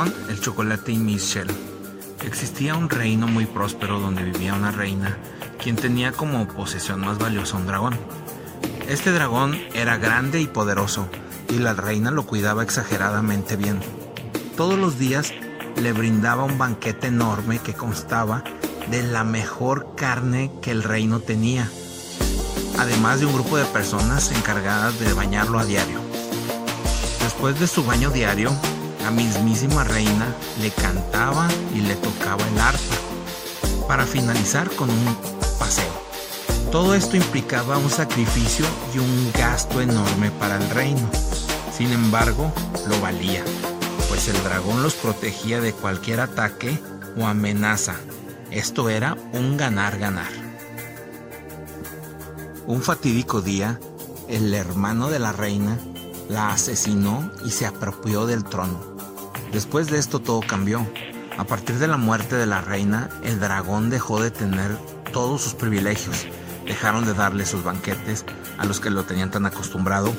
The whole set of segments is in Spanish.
el chocolate y Miss Existía un reino muy próspero donde vivía una reina, quien tenía como posesión más valiosa un dragón. Este dragón era grande y poderoso, y la reina lo cuidaba exageradamente bien. Todos los días le brindaba un banquete enorme que constaba de la mejor carne que el reino tenía, además de un grupo de personas encargadas de bañarlo a diario. Después de su baño diario, la mismísima reina le cantaba y le tocaba el arpa, para finalizar con un paseo. Todo esto implicaba un sacrificio y un gasto enorme para el reino. Sin embargo, lo valía, pues el dragón los protegía de cualquier ataque o amenaza. Esto era un ganar-ganar. Un fatídico día, el hermano de la reina la asesinó y se apropió del trono. Después de esto todo cambió. A partir de la muerte de la reina, el dragón dejó de tener todos sus privilegios. Dejaron de darle sus banquetes a los que lo tenían tan acostumbrado.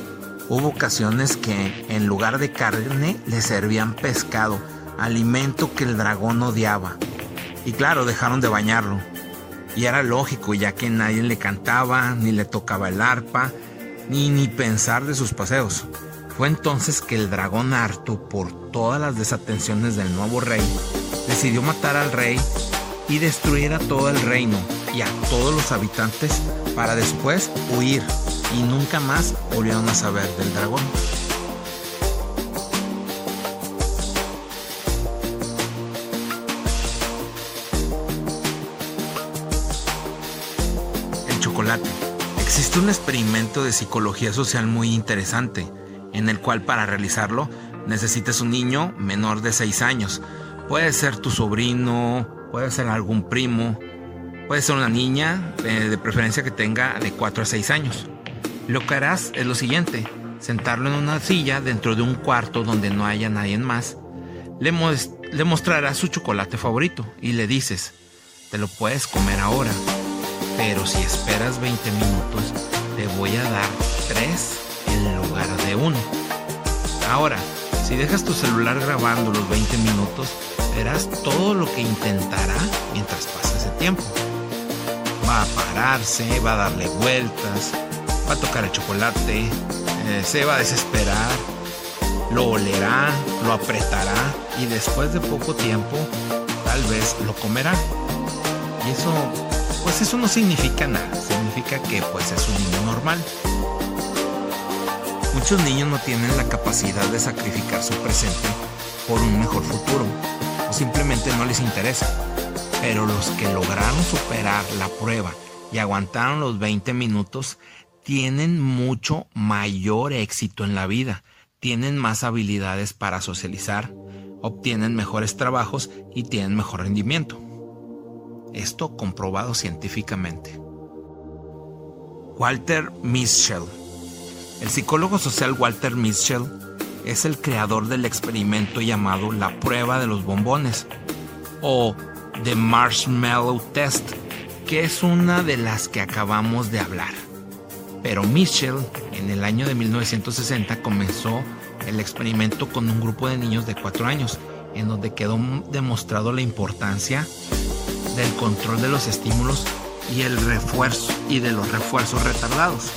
Hubo ocasiones que en lugar de carne le servían pescado, alimento que el dragón odiaba. Y claro, dejaron de bañarlo. Y era lógico, ya que nadie le cantaba, ni le tocaba el arpa, ni ni pensar de sus paseos. Fue entonces que el dragón harto por todas las desatenciones del nuevo rey, decidió matar al rey y destruir a todo el reino y a todos los habitantes para después huir y nunca más volvieron a saber del dragón. El chocolate. Existe un experimento de psicología social muy interesante en el cual para realizarlo necesites un niño menor de 6 años. Puede ser tu sobrino, puede ser algún primo, puede ser una niña, eh, de preferencia que tenga de 4 a 6 años. Lo que harás es lo siguiente, sentarlo en una silla dentro de un cuarto donde no haya nadie más. Le, le mostrarás su chocolate favorito y le dices, te lo puedes comer ahora, pero si esperas 20 minutos, te voy a dar 3 en lugar de uno. Ahora, si dejas tu celular grabando los 20 minutos, verás todo lo que intentará mientras pasa ese tiempo. Va a pararse, va a darle vueltas, va a tocar el chocolate, eh, se va a desesperar, lo olerá, lo apretará y después de poco tiempo tal vez lo comerá. Y eso, pues eso no significa nada, significa que pues es un niño normal. Muchos niños no tienen la capacidad de sacrificar su presente por un mejor futuro o simplemente no les interesa. Pero los que lograron superar la prueba y aguantaron los 20 minutos tienen mucho mayor éxito en la vida, tienen más habilidades para socializar, obtienen mejores trabajos y tienen mejor rendimiento. Esto comprobado científicamente. Walter Mischel el psicólogo social Walter Mitchell es el creador del experimento llamado la prueba de los bombones o The Marshmallow Test, que es una de las que acabamos de hablar. Pero Mitchell en el año de 1960 comenzó el experimento con un grupo de niños de 4 años, en donde quedó demostrado la importancia del control de los estímulos y el refuerzo y de los refuerzos retardados.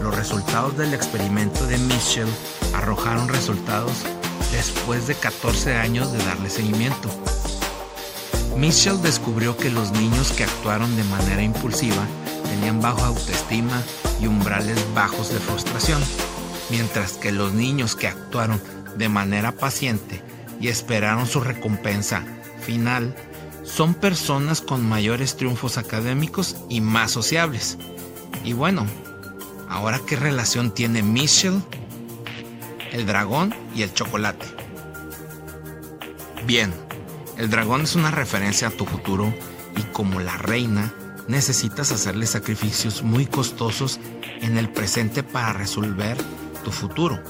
Los resultados del experimento de Mitchell arrojaron resultados después de 14 años de darle seguimiento. Mitchell descubrió que los niños que actuaron de manera impulsiva tenían baja autoestima y umbrales bajos de frustración, mientras que los niños que actuaron de manera paciente y esperaron su recompensa final son personas con mayores triunfos académicos y más sociables. Y bueno, Ahora, ¿qué relación tiene Michelle, el dragón y el chocolate? Bien, el dragón es una referencia a tu futuro y como la reina necesitas hacerle sacrificios muy costosos en el presente para resolver tu futuro.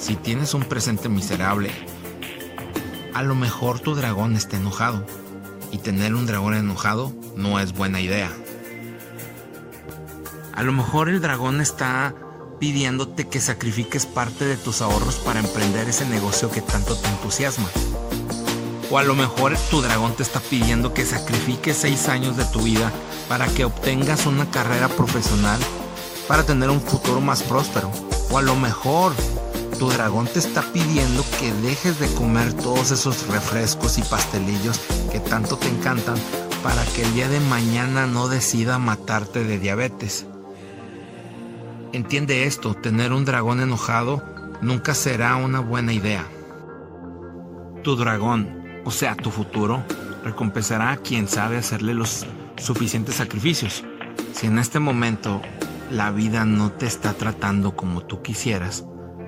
Si tienes un presente miserable, a lo mejor tu dragón está enojado y tener un dragón enojado no es buena idea. A lo mejor el dragón está pidiéndote que sacrifiques parte de tus ahorros para emprender ese negocio que tanto te entusiasma. O a lo mejor tu dragón te está pidiendo que sacrifiques seis años de tu vida para que obtengas una carrera profesional para tener un futuro más próspero. O a lo mejor tu dragón te está pidiendo que dejes de comer todos esos refrescos y pastelillos que tanto te encantan para que el día de mañana no decida matarte de diabetes. Entiende esto, tener un dragón enojado nunca será una buena idea. Tu dragón o sea, tu futuro, recompensará a quien sabe hacerle los suficientes sacrificios. Si en este momento la vida no te está tratando como tú quisieras,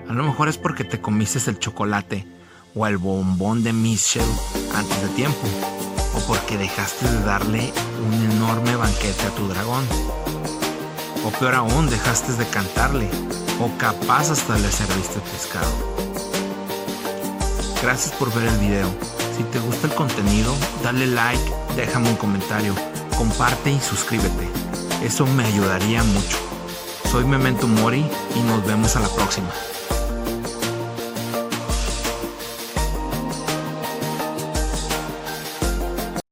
a lo mejor es porque te comiste el chocolate o el bombón de Michelle antes de tiempo, o porque dejaste de darle un enorme banquete a tu dragón, o peor aún, dejaste de cantarle, o capaz hasta le serviste pescado. Gracias por ver el video. Si te gusta el contenido, dale like, déjame un comentario, comparte y suscríbete. Eso me ayudaría mucho. Soy Memento Mori y nos vemos a la próxima.